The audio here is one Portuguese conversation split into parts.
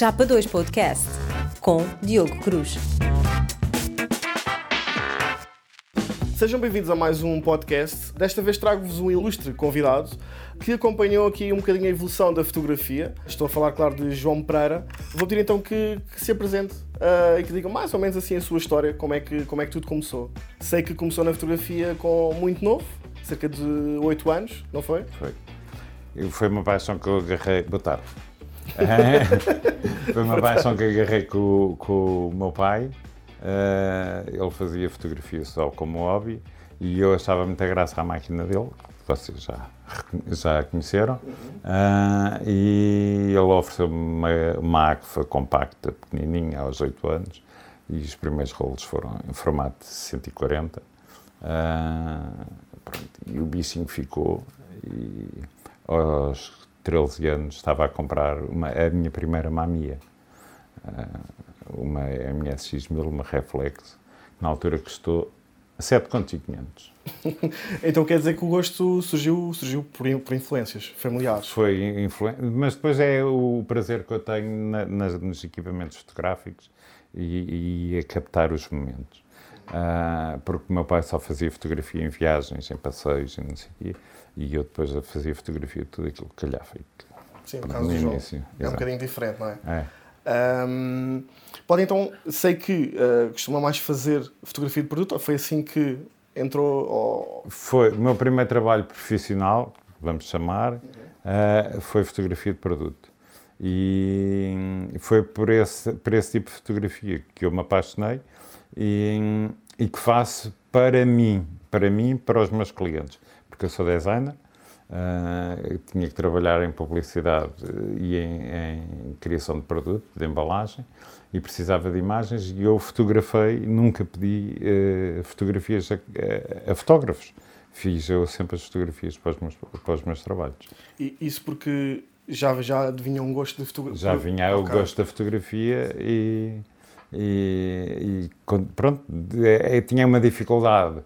Chapa 2 Podcast com Diogo Cruz. Sejam bem-vindos a mais um podcast. Desta vez trago-vos um ilustre convidado que acompanhou aqui um bocadinho a evolução da fotografia. Estou a falar, claro, de João Pereira. Vou pedir então que, que se apresente uh, e que diga mais ou menos assim a sua história, como é, que, como é que tudo começou. Sei que começou na fotografia com muito novo, cerca de 8 anos, não foi? Foi. Foi uma paixão que eu agarrei. Boa tarde. Foi uma paixão que agarrei com, com o meu pai. Uh, ele fazia fotografia só como hobby e eu achava muita graça à máquina dele, que vocês já, já conheceram. Uh, e ele ofereceu-me uma, uma compacta, pequenininha, aos 8 anos. E os primeiros rolos foram em formato de 140. Uh, pronto, e o bichinho ficou. E aos 13 anos estava a comprar uma, a minha primeira mamia, uma MSX1000, uma Reflex, na altura custou 7,500. então quer dizer que o gosto surgiu, surgiu por, por influências familiares? Foi influência, mas depois é o prazer que eu tenho na, nas, nos equipamentos fotográficos e, e a captar os momentos. Uh, porque o meu pai só fazia fotografia em viagens, em passeios e não sei o quê e eu depois fazia fotografia de tudo aquilo que calhava. Sim, no caso do. Início, é um bocadinho diferente, não é? É. Um, pode então, sei que uh, costuma mais fazer fotografia de produto, ou foi assim que entrou? Ou... Foi, o meu primeiro trabalho profissional, vamos chamar, uh, foi fotografia de produto. E foi por esse, por esse tipo de fotografia que eu me apaixonei e, e que faço para mim, para mim, para os meus clientes porque eu sou designer, uh, tinha que trabalhar em publicidade e em, em, criação de produto, de embalagem, e precisava de imagens, e eu fotografei, nunca pedi uh, fotografias a, a, fotógrafos. Fiz eu sempre as fotografias para os meus, para os meus trabalhos. E isso porque já, já vinha um gosto de fotografia? Já vinha okay. o gosto da fotografia e, e, e pronto, é, tinha uma dificuldade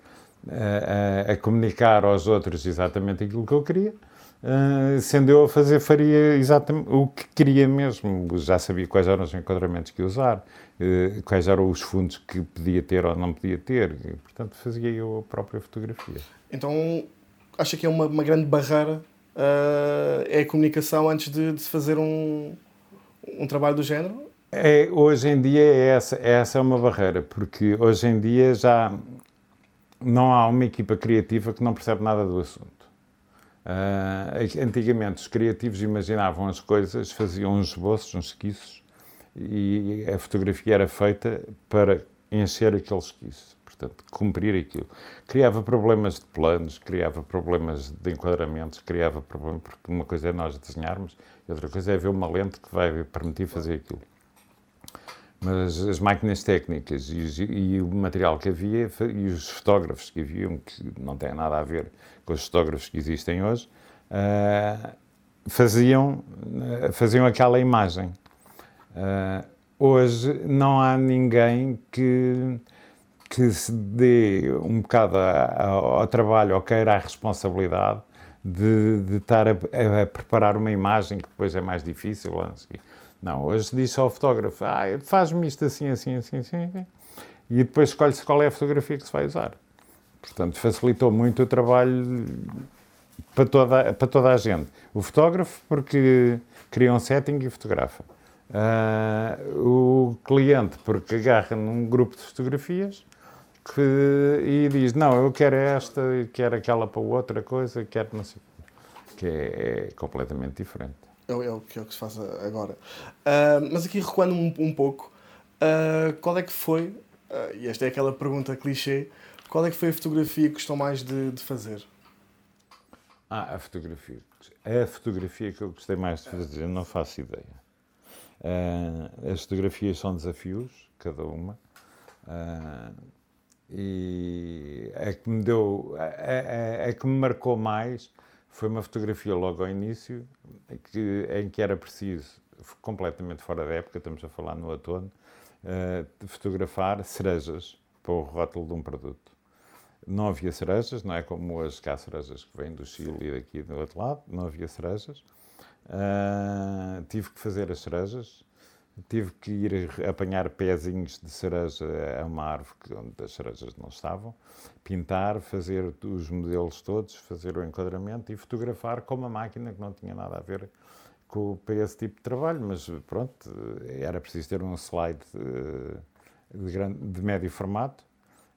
a, a, comunicar aos outros exatamente aquilo que eu queria. Uh, sendo eu a fazer, faria exatamente o que queria mesmo. Já sabia quais eram os enquadramentos que usar, quais eram os fundos que podia ter ou não podia ter. E, portanto, fazia eu a própria fotografia. Então, acha que é uma, uma grande barreira uh, é a comunicação antes de, de, se fazer um, um trabalho do género? É, hoje em dia, é essa, essa é uma barreira, porque hoje em dia já não há uma equipa criativa que não percebe nada do assunto. Uh, antigamente, os criativos imaginavam as coisas, faziam uns esboços, uns esquiços, e a fotografia era feita para encher aquele esquiço, portanto, cumprir aquilo. Criava problemas de planos, criava problemas de enquadramentos, criava problemas, porque uma coisa é nós desenharmos, e outra coisa é ver uma lente que vai permitir fazer aquilo. Mas as máquinas técnicas e, e, o material que havia e os fotógrafos que haviam, que não têm nada a ver com os fotógrafos que existem hoje, uh, faziam, uh, faziam aquela imagem. Uh, hoje não há ninguém que, que se dê um bocado ao trabalho ou queira a responsabilidade de, de estar a, a, preparar uma imagem que depois é mais difícil. Não, hoje diz ao fotógrafo, ah, faz-me isto assim, assim, assim, assim, e depois escolhe-se qual é a fotografia que se vai usar. Portanto, facilitou muito o trabalho para toda, para toda a gente. O fotógrafo, porque cria um setting e fotografa. Uh, o cliente, porque agarra num grupo de fotografias que, e diz: Não, eu quero esta, quero aquela para outra coisa, quero não sei. Que é, é completamente diferente. É, é, o, que, é o que se faz agora. Uh, mas aqui recuando um, um pouco, uh, qual é que foi, uh, e esta é aquela pergunta clichê, qual é que foi a fotografia que gostou mais de, de fazer? Ah, a fotografia. É a fotografia que eu gostei mais de fazer, não faço ideia. as fotografias são desafios, cada uma. e a que me deu, a, a que me marcou mais foi uma fotografia logo ao início, que, em que era preciso, completamente fora da época, estamos a falar no outono, uh, fotografar cerejas para o rótulo de um produto. Não havia cerejas, não é como hoje que há cerejas que vêm do Chile e daqui do outro lado, não havia cerejas. Uh, tive que fazer as cerejas, tive que ir apanhar pezinhos de cereja a uma árvore onde as cerejas não estavam, pintar, fazer os modelos todos, fazer o enquadramento e fotografar com uma máquina que não tinha nada a ver com, esse tipo de trabalho, mas pronto, era preciso ter um slide eh, de, grande, de médio formato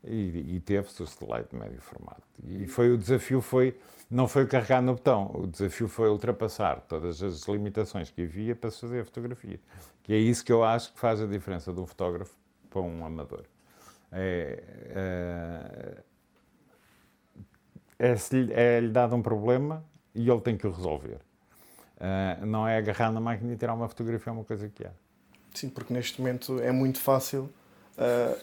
e, e teve-se o slide de médio formato. E foi o desafio foi não foi carregar no botão, o desafio foi ultrapassar todas as limitações que havia para se fazer a fotografia. Que é isso que eu acho que faz a diferença de um fotógrafo para um amador. É, é, é, é dado um problema e ele tem que o resolver. Uh, não é agarrar na máquina e tirar uma fotografia, é uma coisa que há. Sim, porque neste momento é muito fácil uh,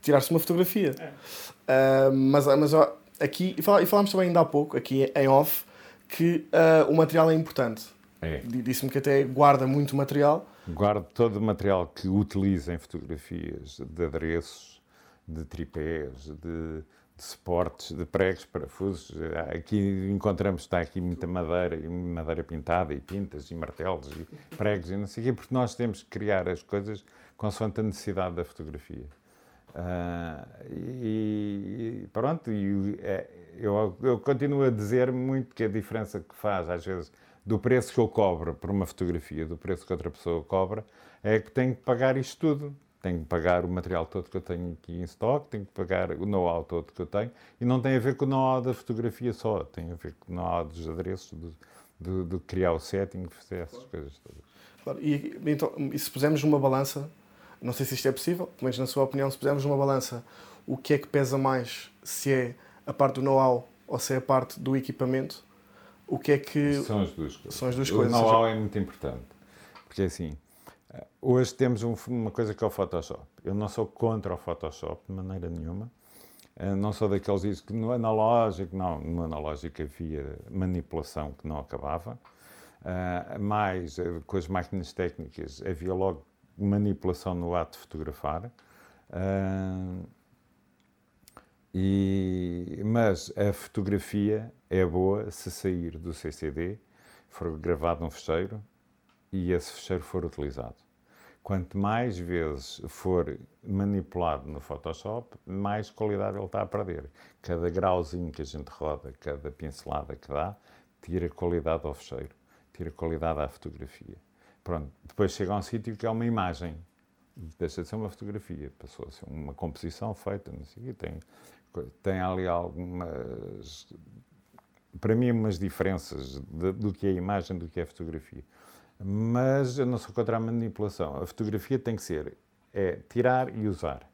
tirar-se uma fotografia. É. Uh, mas mas aqui, e falámos também ainda há pouco, aqui em off, que uh, o material é importante. É. Disse-me que até guarda muito material. Guardo todo o material que utiliza em fotografias, de adereços, de tripés, de, de suportes, de pregos, parafusos. Aqui encontramos, está aqui muita madeira, e madeira pintada, e pintas, e martelos, e pregos, e não sei o quê, porque nós temos que criar as coisas consoante a necessidade da fotografia. Uh, e, e, pronto, e, é, eu, eu, continuo a dizer muito que a diferença que faz, às vezes, do preço que eu cobro por uma fotografia, do preço que outra pessoa cobra, é que tenho que pagar isto tudo. Tenho que pagar o material todo que eu tenho aqui em stock, tenho que pagar o know-how todo que eu tenho, e não tem a ver com o know-how da fotografia só, tem a ver com o know-how dos adereços, de, de, de, criar o setting, fazer essas coisas todas. Claro. E, então, e se pusermos uma balança não sei se isto é possível, mas na sua opinião, se pusermos uma balança, o que é que pesa mais, se é a parte do know-how ou se é a parte do equipamento, o que é que... São as duas coisas. São as duas o coisas. O know-how é muito importante, porque assim, hoje temos uma coisa que é o Photoshop. Eu não sou contra o Photoshop de maneira nenhuma, eh, não sou daqueles que dizem que no analógico, não, no analógico havia manipulação que não acabava, uh, mas uh, com as máquinas técnicas havia logo manipulação no ato de fotografar. Uh, e, mas a fotografia é boa se sair do CCD, for gravado num fecheiro e esse fecheiro for utilizado. Quanto mais vezes for manipulado no Photoshop, mais qualidade ele está a perder. Cada grauzinho que a gente roda, cada pincelada que dá, tira qualidade ao fecheiro, tira qualidade à fotografia. Pronto, depois chega a um sítio que é uma imagem, deixa de ser uma fotografia, passou a ser uma composição feita, não sei o quê, tem, tem ali algumas, para mim, umas diferenças de, do que é imagem, do que é fotografia. Mas eu não sou contra a manipulação. A fotografia tem que ser é tirar e usar.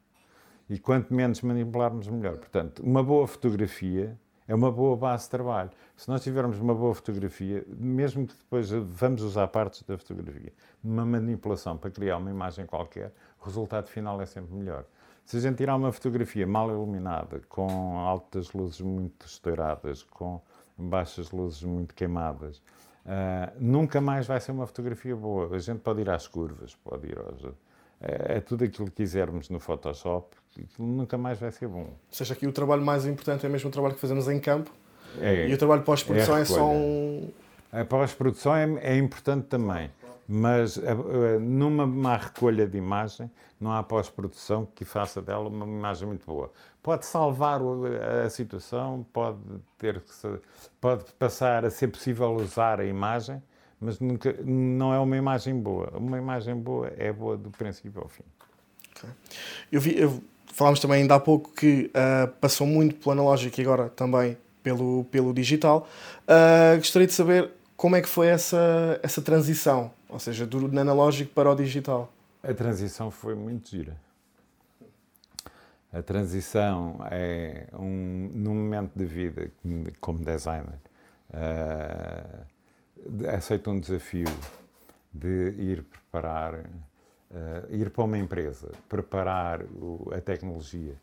E quanto menos manipularmos, melhor. Portanto, uma boa fotografia é uma boa base de trabalho. Se nós tivermos uma boa fotografia, mesmo que depois vamos usar partes da fotografia, numa manipulação para criar uma imagem qualquer, o resultado final é sempre melhor. Se a gente tirar uma fotografia mal iluminada, com altas luzes muito estouradas, com baixas luzes muito queimadas, uh, nunca mais vai ser uma fotografia boa. A gente pode ir às curvas, pode ir aos, é, é tudo aquilo que quisermos no Photoshop, nunca mais vai ser bom. Ou seja, aqui o trabalho mais importante é mesmo o trabalho que fazemos em campo é, e o trabalho pós-produção é, é, só um. A pós-produção é, é, importante também, mas numa má recolha de imagem não há pós-produção que faça dela uma imagem muito boa. Pode salvar a situação, pode, ter pode passar a ser possível usar a imagem, mas nunca, não é uma imagem boa. Uma imagem boa é boa do princípio ao fim. Okay. Eu vi, eu, falámos também ainda há pouco que uh, passou muito pelo analógico e agora também pelo, pelo digital. Uh, gostaria de saber como é que foi essa, essa transição, ou seja, do analógico para o digital. A transição foi muito gira. A transição é um, num momento de vida como designer. Uh, aceito um desafio de ir preparar, uh, ir para uma empresa, preparar o, a tecnologia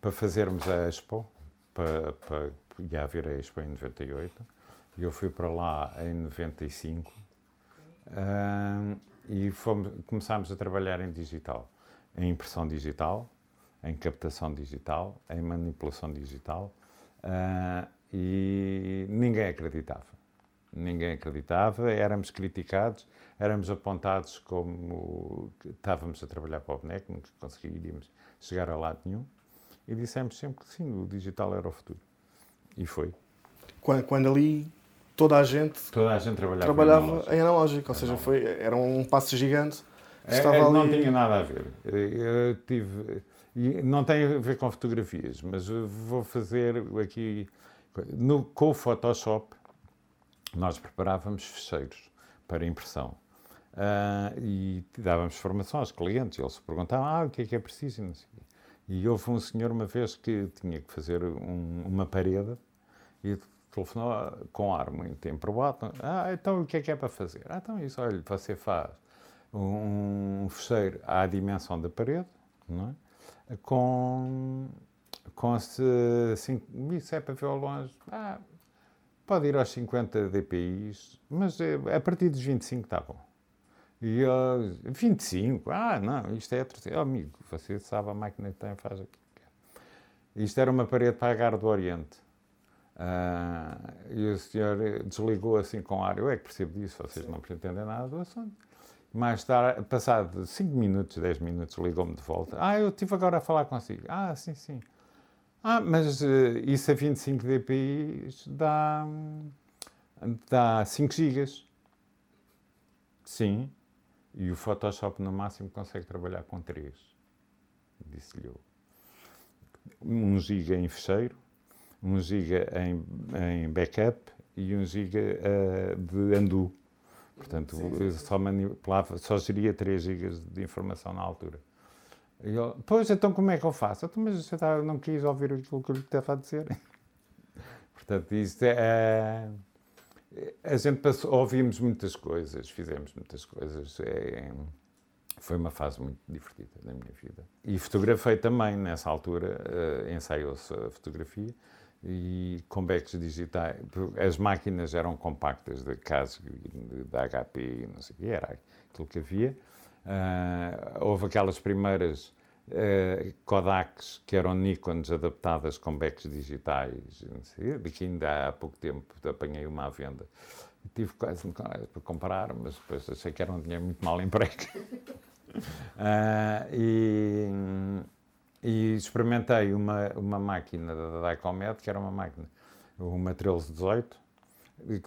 para fazermos a Expo, para, para, ia haver a Expo em 98, e eu fui para lá em 95, uh, e fomos, começámos a trabalhar em digital, em impressão digital, em captação digital, em manipulação digital, uh, e ninguém acreditava ninguém acreditava, éramos criticados, éramos apontados como estávamos a trabalhar para o boneco, nunca conseguiríamos chegar a lado nenhum. E dissemos sempre que sim, o digital era o futuro. E foi. Quando, quando ali toda a gente Toda a gente trabalhava, trabalhava analógico. em analógico, ou seja, foi, era um passo gigante. É, Estava é, não ali- tinha nada a ver. Eu tive. Não tem a ver com fotografias, mas vou fazer aqui. No, com o Photoshop, nós preparávamos fecheiros para impressão. Ah, e dávamos formação aos clientes. Eles perguntavam: ah, o que é que é preciso? E houve um senhor, uma vez, que tinha que fazer um- uma parede e telefonou com ar muito improvável. Ah, então o que é que é para fazer? Ah, então isso, olha, você faz um fecheiro à dimensão da parede, não é? Com, com se, assim, isso é para ver ao longe, ah, pode ir aos 50 dpi, mas eh, a partir dos 25 está bom. E eu, 25? Ah, não, isto é... terceiro. Oh, amigo, você sabe a máquina que tem, faz quer. Isto era uma parede para a Gar do Oriente. Ah, e o senhor desligou assim com ar. Eu é que percebo disso, vocês não pretendem nada do assunto. Mais tarde, passado 5 minutos, 10 minutos, ligou-me de volta. Ah, eu estive agora a falar consigo. Ah, sim, sim. Ah, mas eh, isso a 25 dpi dá, dá 5 gigas. Sim. E o Photoshop no máximo consegue trabalhar com 3. Disse-lhe eu. 1 giga em fecheiro, 1 giga em, em backup e 1 giga eh, de undo. Portanto, eu só manipulava, só geria 3 gigas de informação na altura. E pois, então como é que eu faço? Então, mas você tá- não quis ouvir aquilo que eu lhe estava a dizer. Portanto, isto é... A gente passou, ouvimos muitas coisas, fizemos muitas coisas. É, foi uma fase muito divertida da minha vida. E fotografei também, nessa altura, eh, ensaiou-se a fotografia e com backs digitais. As máquinas eram compactas, da Casio, e da HP, e não sei o que, era aquilo que havia. Ah, houve aquelas primeiras eh, Kodaks que eram Nikons adaptadas com backs digitais, sei, de que ainda há pouco tempo apanhei uma à venda. Tive quase para comprar, mas depois achei que era um dinheiro muito mal emprego. Ah, e, e experimentei uma, uma máquina da Dicomed, que era uma máquina, uma 1318,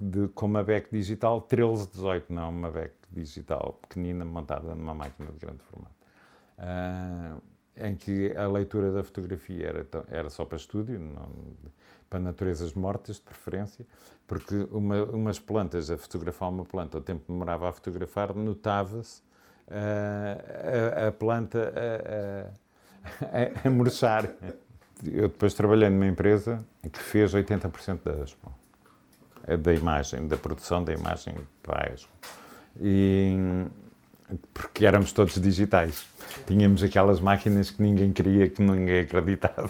de, com uma back digital 1318, não uma back digital pequenina montada numa máquina de grande formato. Ah, em que a leitura da fotografia era, era só para estúdio, não, para naturezas mortas, de preferência, porque uma, umas plantas, a fotografar uma planta, o tempo que demorava a fotografar, notava-se ah, a, a planta a, a, a murchar. Eu depois trabalhei numa empresa que fez 80% da Expo, da imagem, da produção da imagem para a. E, porque éramos todos digitais. Tínhamos aquelas máquinas que ninguém queria, que ninguém acreditava.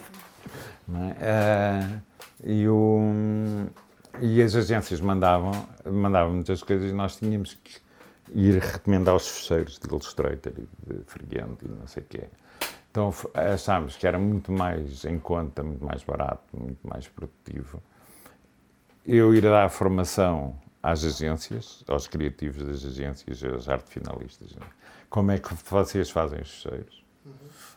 é? Ah, e, o- e as agências mandavam, mandavam-nos as coisas e nós tínhamos que ir recomendar os fecheiros de Illustrator e de Freehand e não sei o quê. Então achámos que era muito mais em conta, muito mais barato, muito mais produtivo eu ir dar formação às agências, aos criativos das agências, aos arte finalistas. né? Como é que vocês fazem os fecheiros?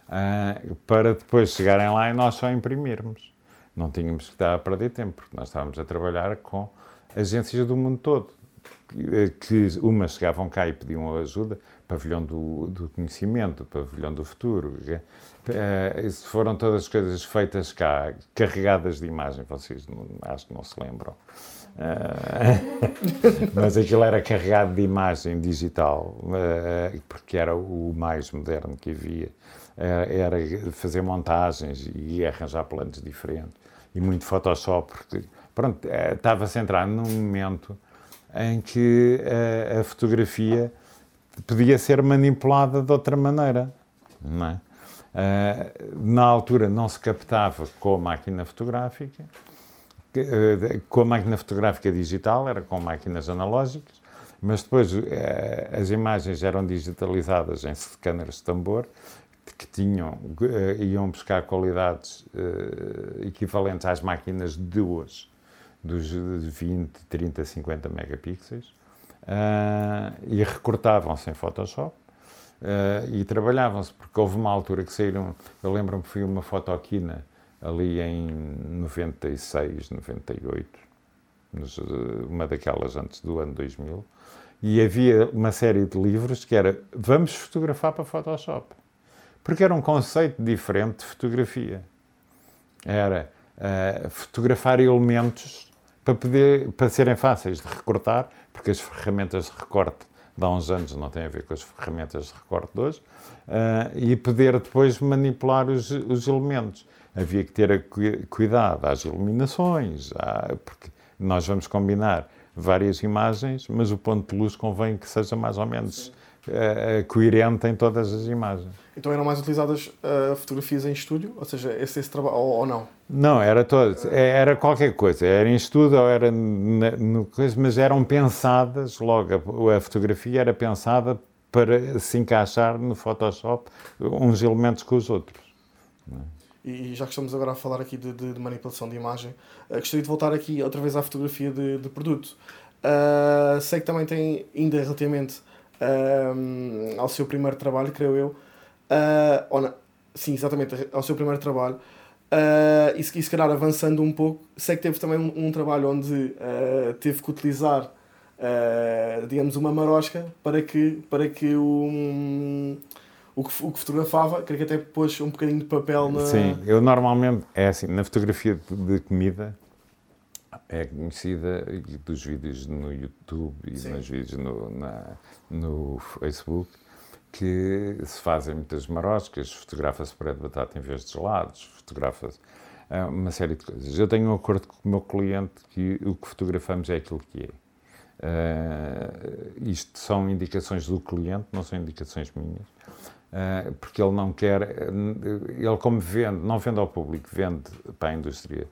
Ah, para depois chegarem lá e nós só imprimirmos. Não tínhamos que estar a perder tempo, porque nós estávamos a trabalhar com agências do mundo todo. Que, que umas chegavam cá e pediam ajuda, pavilhão do, do conhecimento, pavilhão do futuro. Eh, isso foram todas coisas feitas cá, carregadas de imagem, vocês não- acho que não se lembram. Eh, mas aquilo era carregado de imagem digital, eh, porque era o mais moderno que havia. Era fazer montagens e arranjar planos diferentes. E muito Photoshop, porque pronto, estava centrado num momento em que a fotografia podia ser manipulada de outra maneira. Não é? Eh, na altura não se captava com a máquina fotográfica, eh, com a máquina fotográfica digital, era com máquinas analógicas, mas depois eh, as imagens eram digitalizadas em scanners de tambor, que tinham, iam buscar qualidades equivalentes às máquinas de hoje, dos 20, 30, 50 megapixels e recortavam-se em Photoshop uh, e trabalhavam-se, porque houve uma altura que saíram, eu lembro-me que fui uma fotoquina ali em 96, 98, uma daquelas antes do ano 2000, e havia uma série de livros que era vamos fotografar para Photoshop. Porque era um conceito diferente de fotografia. Era uh, fotografar elementos para, poder, para serem fáceis de recortar, porque as ferramentas de recorte de há uns anos não têm a ver com as ferramentas de recorte de hoje, uh, e poder depois manipular os, os elementos. Havia que ter cuidado às iluminações, à, porque nós vamos combinar várias imagens, mas o ponto de luz convém que seja mais ou menos uh, coerente em todas as imagens. Então eram mais utilizadas uh, fotografias em estúdio? Ou seja, esse, esse trabalho, ou, ou, não? Não, era todo, é, era qualquer coisa, era em estúdio ou era no coisa, mas eram pensadas, logo a, a fotografia era pensada para se encaixar no Photoshop uns elementos com os outros. E já que estamos agora a falar aqui de, de, de manipulação de imagem, uh, gostaria de voltar aqui outra vez à fotografia de, de produto. Uh, sei que também tem, ainda relativamente uh, ao seu primeiro trabalho, creio eu, uh, não, sim, exatamente, ao seu primeiro trabalho, uh, e, se, e se calhar avançando um pouco, sei que teve também um, um trabalho onde uh, teve que utilizar, digamos, uma marosca para que, para que o, um, o, que, o que fotografava, creio que até pôs um bocadinho de papel na... Sim, eu normalmente, é assim, na fotografia de comida, é conhecida dos vídeos no YouTube e Sim. nos vídeos no, na, no Facebook, que se fazem muitas maroscas, fotografa-se puré de batata em vez de gelados, fotografa-se uh, uma série de coisas. Eu tenho um acordo com o meu cliente que o que fotografamos é aquilo que é. Uh, isto são indicações do cliente, não são indicações minhas, uh, porque ele não quer, ele como vende, não vende ao público, vende para a indústria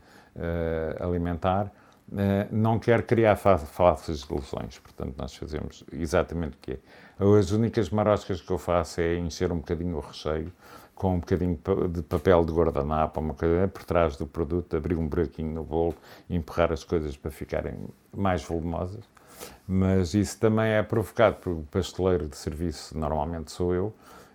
alimentar, não quer criar falsas ilusões. Portanto, nós fazemos exatamente o que é as únicas maroscas que eu faço é encher um bocadinho o recheio com um bocadinho de papel de guardanapo, uma coisa por trás do produto, abrir um buraquinho no bolo e empurrar as coisas para ficarem mais volumosas. Mas isso também é provocado por pasteleiro de serviço, normalmente sou eu,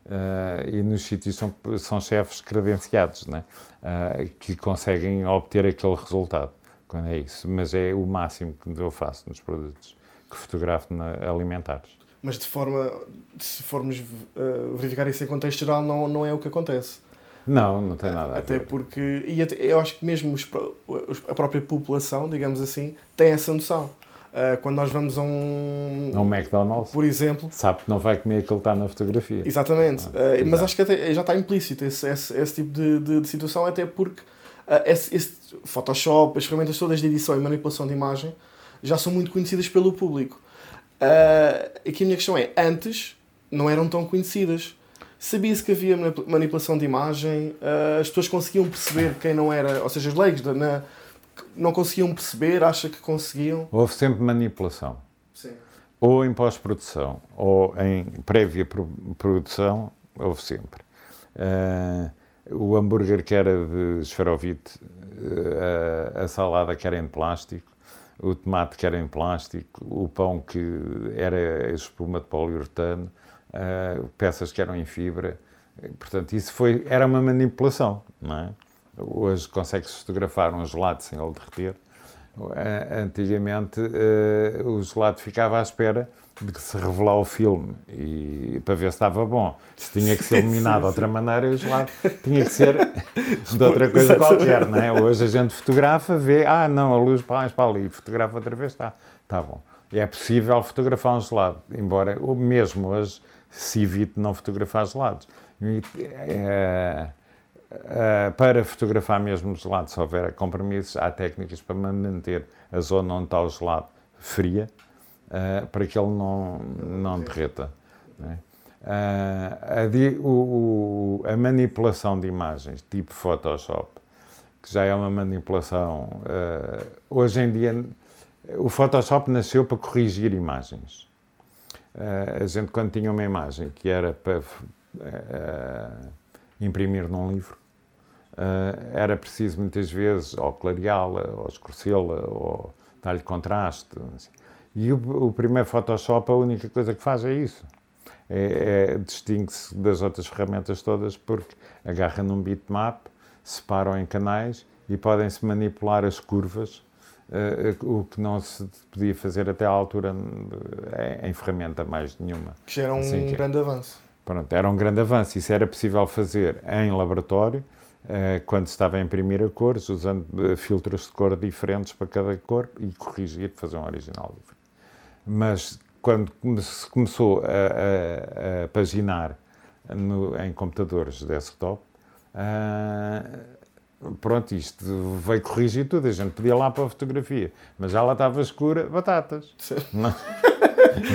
uh, e nos sítios são, são chefes credenciados, né? Uh, que conseguem obter aquele resultado, quando é isso. Mas é o máximo que eu faço nos produtos que fotografo na, alimentares mas de forma, se formos uh, verificar isso em contexto geral, não, não é o que acontece. Não, não tem nada a até ver. porque, e até, eu acho que mesmo os, a própria população, digamos assim, tem essa noção. Uh, quando nós vamos a um. A um McDonald's. Por exemplo. Sabe que não vai comer aquilo que está na fotografia. Exatamente. Ah, uh, mas acho que até, já está implícito esse, esse, esse tipo de, de, de, situação, até porque esse, esse, Photoshop, as ferramentas todas de edição e manipulação de imagem já são muito conhecidas pelo público. Uh, aqui a minha questão é: antes não eram tão conhecidas. Sabia-se que havia manipulação de imagem, uh, as pessoas conseguiam perceber quem não era, ou seja, os leigos na, não conseguiam perceber, acha que conseguiam? Houve sempre manipulação. Sim. Ou em pós-produção, ou em prévia produção, houve sempre. Uh, o hambúrguer que era de esferovite, uh, a salada que era em plástico, o tomate que era em plástico, o pão que era espuma de poliuretano, uh, peças que eram em fibra. Portanto, isso foi, era uma manipulação, não é? Hoje consegue-se fotografar um gelado sem ele derreter. Uh, antigamente, uh, o gelado ficava à espera de que se revelar o filme e para ver se estava bom. Se tinha que ser iluminado de outra maneira, o gelado tinha que ser de outra coisa qualquer, não é? Hoje a gente fotografa, vê, ah, não, a luz para para ali, fotografa outra vez, está, está bom. É possível fotografar um gelado, embora mesmo hoje se evite não fotografar gelados. E, é, é, para fotografar mesmo gelado, se houver compromissos, há técnicas para manter a zona onde está o gelado fria, uh, para que ele não, não derreta. Né? Uh, a, o, a, manipulação de imagens, tipo Photoshop, que já é uma manipulação. Uh, hoje em dia, o Photoshop nasceu para corrigir imagens. Uh, a gente, quando tinha uma imagem que era para imprimir num livro, uh, era preciso muitas vezes ou clareá-la, ou escurecê-la, ou dar-lhe contraste. Assim. E o, o, primeiro Photoshop, a única coisa que faz é isso. É, é distingue-se das outras ferramentas todas porque agarra num bitmap, separam em canais e podem-se manipular as curvas Uh, o que não se podia fazer até à altura em, em ferramenta mais nenhuma. Que já era um assim que, grande avanço. Pronto, era um grande avanço. Isso era possível fazer em laboratório, quando se estava a imprimir a cores, usando uh, filtros de cor diferentes para cada cor e corrigir, fazer um original diferente. Mas quando se começou a, a, a paginar no, em computadores de desktop, pronto, isto veio corrigir tudo. A gente podia lá para a fotografia, mas já lá estava escura, batatas. Não,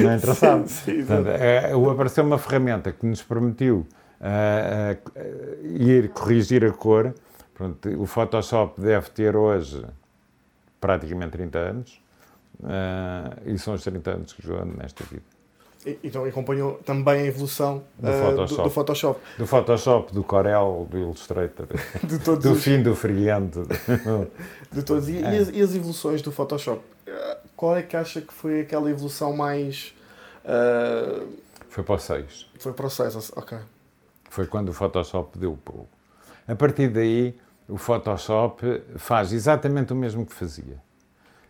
não é interessante. Sim, sim, Portanto, é, apareceu uma ferramenta que nos permitiu uh, ir corrigir a cor. Pronto, o Photoshop deve ter hoje praticamente 30 anos. Uh, e são os 30 anos que eu ando nesta vida. Então acompanhou também a evolução do, uh, Photoshop. Do, do, Photoshop. Do Photoshop, do Corel, do Illustrator, do os... fim do Friente. de todos. E, é. e, as, e, as, evoluções do Photoshop? Qual é que acha que foi aquela evolução mais. Uh... Foi para o 6. Foi para o 6, ok. Foi quando o Photoshop deu o pulo. A partir daí, o Photoshop faz exatamente o mesmo que fazia.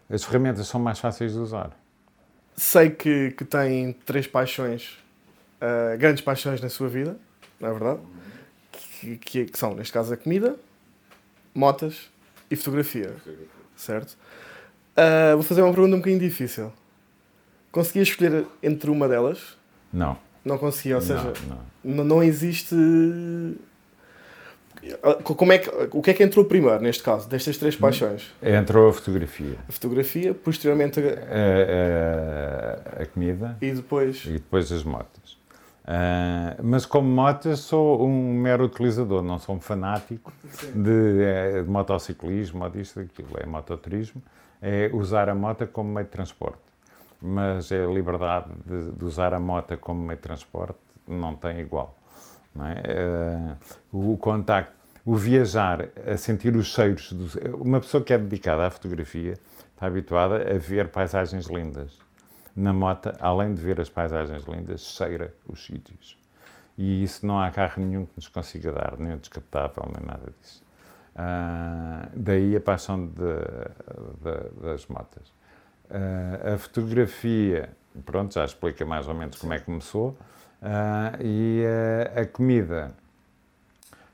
As ferramentas são mais fáceis de usar sei que, que tem três paixões, uh, grandes paixões na sua vida, não é verdade? Que, que, que, são, neste caso, a comida, motas e fotografia. Certo? Uh, vou fazer uma pergunta um bocadinho difícil. Conseguia escolher entre uma delas? Não. Não conseguia, ou seja, não, não. não existe como é que, o que é que entrou primeiro, neste caso, destas três paixões? Entrou a fotografia. A fotografia, posteriormente a... A, a, a comida. E depois? E depois as motas. Uh, mas como motas sou um mero utilizador, não sou um fanático de, é, de motociclismo ou disto, daquilo. É mototurismo, é usar a moto como meio de transporte. Mas a liberdade de, de usar a moto como meio de transporte não tem igual. É? Uh, o contacto, o viajar, a sentir os cheiros. uma pessoa que é dedicada à fotografia está habituada a ver paisagens lindas. Na moto, além de ver as paisagens lindas, cheira os sítios. E isso não há carro nenhum que nos consiga dar, nem o descapotável, nem nada disso. Uh, daí a paixão de, de, das motas. Uh, a fotografia, pronto, já explica mais ou menos como é que começou. Uh, e uh, a comida.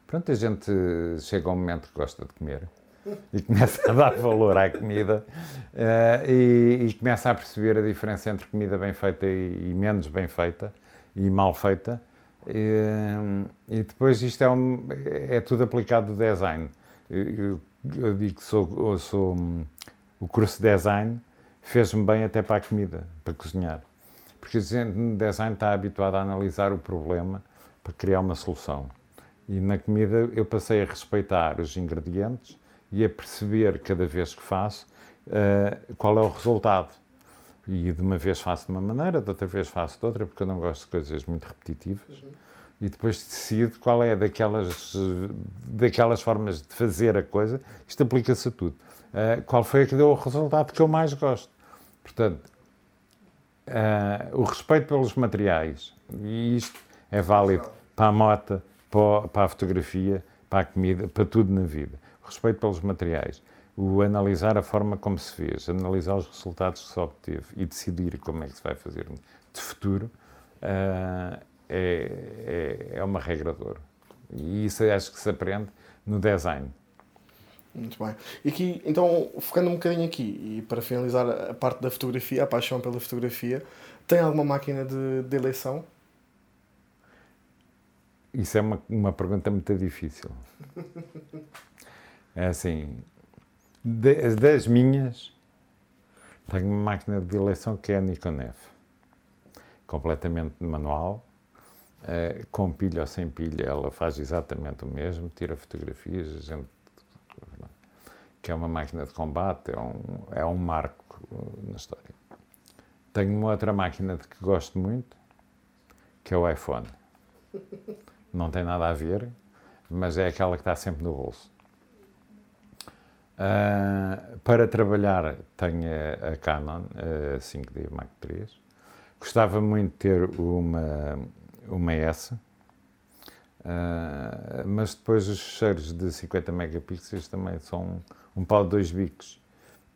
Pronto, a gente chega a um momento que gosta de comer e começa a dar valor à comida uh, e, e, começa a perceber a diferença entre comida bem feita e, e menos bem feita e mal feita. E, e depois isto é, um, é tudo aplicado no design. Eu, eu, digo que sou, sou um, o curso de design fez-me bem até para a comida, para cozinhar. Porque o design está habituado a analisar o problema para criar uma solução. E na comida eu passei a respeitar os ingredientes e a perceber cada vez que faço uh, qual é o resultado. E de uma vez faço de uma maneira, de outra vez faço de outra, porque eu não gosto de coisas muito repetitivas. E depois decido qual é daquelas, daquelas formas de fazer a coisa. Isto aplica-se a tudo. Uh, qual foi a que deu o resultado que eu mais gosto. Portanto, uh, o respeito pelos materiais, e isto é válido para a moto, para, para a fotografia, para a comida, para tudo na vida. O respeito pelos materiais, o analisar a forma como se fez, analisar os resultados que se obteve e decidir como é que se vai fazer de futuro, uh, é, é, é uma regra de ouro. E isso acho que se aprende no design. Muito bem. E aqui, então, focando um bocadinho aqui, e para finalizar a parte da fotografia, a paixão pela fotografia, tem alguma máquina de, de eleição? Isso é uma, uma pergunta muito difícil. É assim, de, das minhas, tenho uma máquina de eleição que é a Nikon F. Completamente manual, é, com pilha ou sem pilha, ela faz exatamente o mesmo, tira fotografias, a gente que é uma máquina de combate, é um, é um marco uh, na história. Tenho uma outra máquina de que gosto muito, que é o iPhone. Não tem nada a ver, mas é aquela que está sempre no bolso. Uh, para trabalhar tenho a, Canon a 5D Mark III. Gostava muito de ter uma, uma S, uh, mas depois os cheiros de 50 megapixels também são um pau de dois bicos,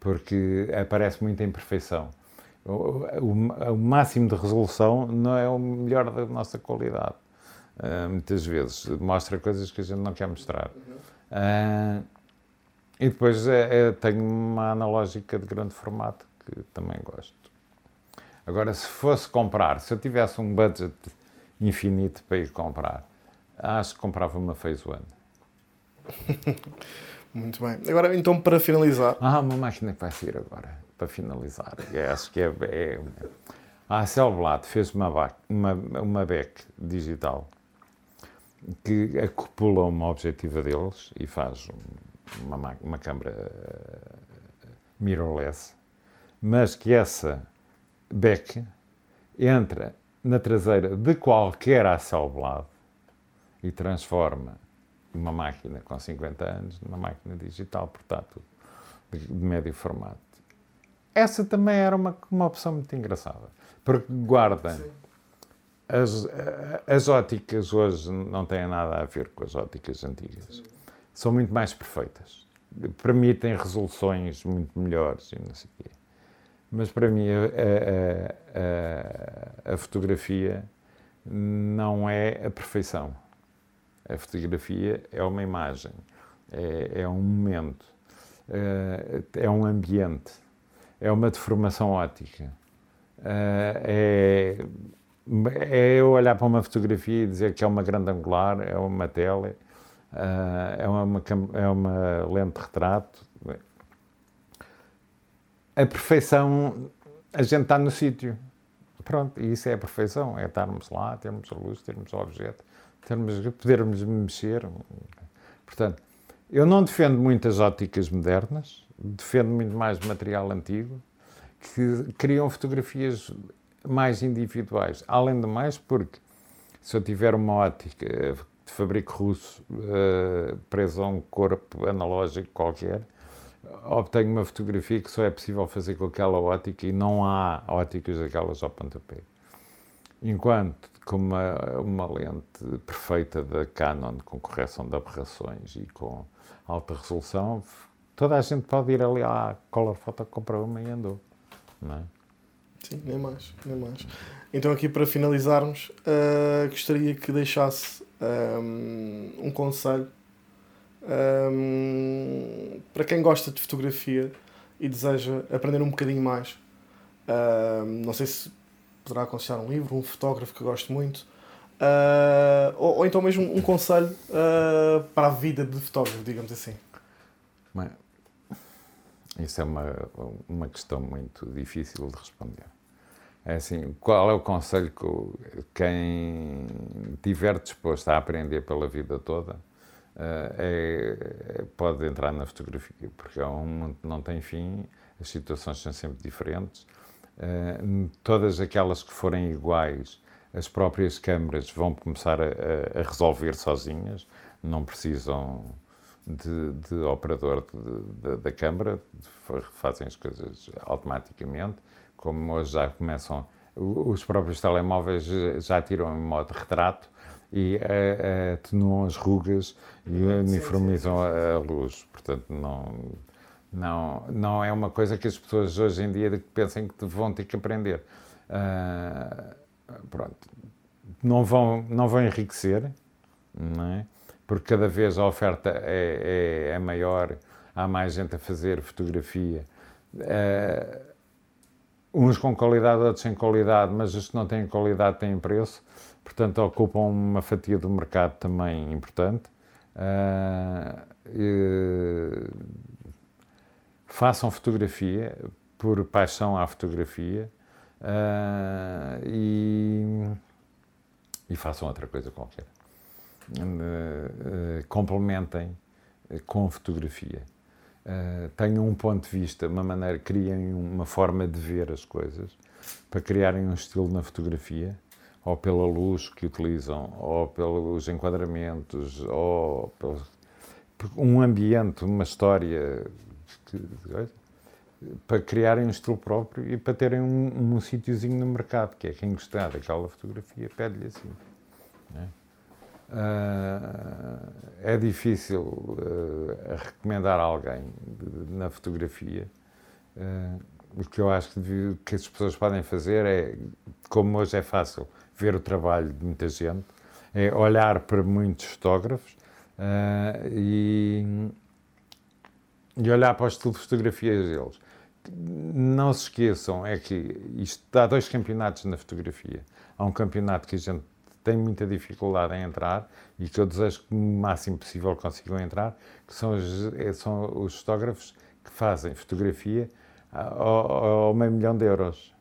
porque aparece muita imperfeição. O, o, o, máximo de resolução não é o melhor da nossa qualidade. Uh, muitas vezes mostra coisas que a gente não quer mostrar. Uh, e depois é, é, tenho uma analógica de grande formato que também gosto. Agora, se fosse comprar, se eu tivesse um budget infinito para ir comprar, acho que comprava uma Phase One. Muito bem. Agora, então, para finalizar. Ah, uma máquina que vai sair agora, para finalizar. É, acho que é. é... A Hasselblad fez uma, uma, uma BEC digital que acopula uma objetiva deles e faz uma, uma câmara uh, mirrorless, mas que essa beck entra na traseira de qualquer Hasselblad e transforma uma máquina com 50 anos numa máquina digital, portanto, de, médio formato. Essa também era uma, uma opção muito engraçada, porque guarda as, as óticas hoje não têm nada a ver com as óticas antigas. São muito mais perfeitas. Permitem resoluções muito melhores e não sei o quê. Mas para mim a, a, a, a fotografia não é a perfeição. A fotografia é uma imagem, é, é um momento, é, é, um ambiente, é uma deformação ótica. É, é eu olhar para uma fotografia e dizer que é uma grande angular, é uma tele, uh, é, uma, é uma lente de retrato. A perfeição, a gente está no sítio. Pronto, e isso é a perfeição, é estarmos lá, termos a luz, termos o objeto, termos, podermos mexer. Portanto, eu não defendo muitas óticas modernas, defendo muito mais material antigo, que criam fotografias mais individuais. Além do mais, porque se eu tiver uma ótica de fabrico russo uh, presa a um corpo analógico qualquer, obtenho uma fotografia que só é possível fazer com aquela ótica e não há óticas daquelas ao pontapé. Enquanto com uma, uma lente perfeita da Canon, com correção de aberrações e com alta resolução, toda a gente pode ir ali à Color Photo, comprar uma e andou. Não é? Sim, nem mais, nem mais. Então aqui para finalizarmos, uh, gostaria que deixasse um, um conselho um, para quem gosta de fotografia e deseja aprender um bocadinho mais. Um, não sei se poderá aconselhar um livro, um fotógrafo que gosto muito, uh, ou, ou, então mesmo um conselho uh, para a vida de fotógrafo, digamos assim. Bem, isso é uma, uma questão muito difícil de responder. É assim, qual é o conselho que quem estiver disposto a aprender pela vida toda eh, é, pode entrar na fotografia, porque é um mundo que não tem fim, as situações são sempre diferentes. Eh, todas aquelas que forem iguais, as próprias câmaras vão começar a, a resolver sozinhas, não precisam de, de operador de, de, da câmara, fazem as coisas automaticamente como hoje já começam, os próprios telemóveis já tiram em modo retrato e uh, atenuam as rugas e uniformizam a, a luz. Portanto, não, não, não é uma coisa que as pessoas hoje em dia pensem que vão ter que aprender. Uh, pronto. Não vão, não vão enriquecer, não é? porque cada vez a oferta é, é, é maior, há mais gente a fazer fotografia. Uh, uns com qualidade, outros sem qualidade, mas os que não têm qualidade têm preço, portanto ocupam uma fatia do mercado também importante. Uh, e, façam fotografia por paixão à fotografia uh, e, e, façam outra coisa qualquer. Uh, complementem com fotografia. Uh, tenham um ponto de vista, uma maneira, criem uma forma de ver as coisas, para criarem um estilo na fotografia, ou pela luz que utilizam, ou pelos enquadramentos, ou um ambiente, uma história, para criarem um estilo próprio e para terem um, um sítiozinho no mercado, que é quem gostar daquela fotografia pede-lhe assim. É? Uh, é difícil uh, recomendar alguém de, na fotografia. Uh, o que eu acho que, que as pessoas podem fazer é, como hoje é fácil ver o trabalho de muita gente, é olhar para muitos fotógrafos e, e olhar para de fotografias deles não se esqueçam, é que isto há dois campeonatos na fotografia. Há um campeonato que a gente tem muita dificuldade em entrar e que eu desejo que o máximo possível consigam entrar, que são os, é, são os fotógrafos que fazem fotografia ao, ao meio milhão de euros.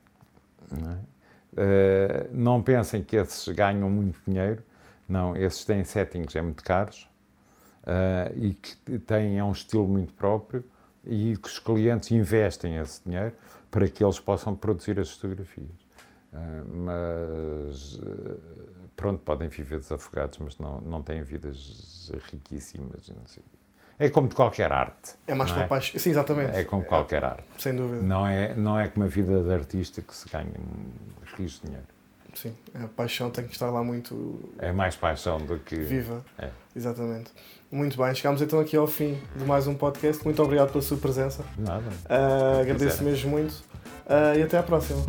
Não, é? uh, não pensem que esses ganham muito dinheiro, não, esses têm settings é muito caros e que têm é um estilo muito próprio e que os clientes investem esse dinheiro para que eles possam produzir as fotografias. Uh, mas, uh, pronto, podem viver desafogados, mas não, não têm vidas riquíssimas. É como de qualquer arte. É mais para é? paixão. Sim, exatamente. É como é, qualquer arte. Sem dúvida. Não é, não é como a vida de artista que se ganha rios de dinheiro. Sim, a paixão tem que estar lá muito. É mais paixão do que. Viva. É. Exatamente. Muito bem, chegamos então aqui ao fim de mais um podcast. Muito obrigado pela sua presença. Nada. Uh, agradeço mesmo muito uh, e até à próxima.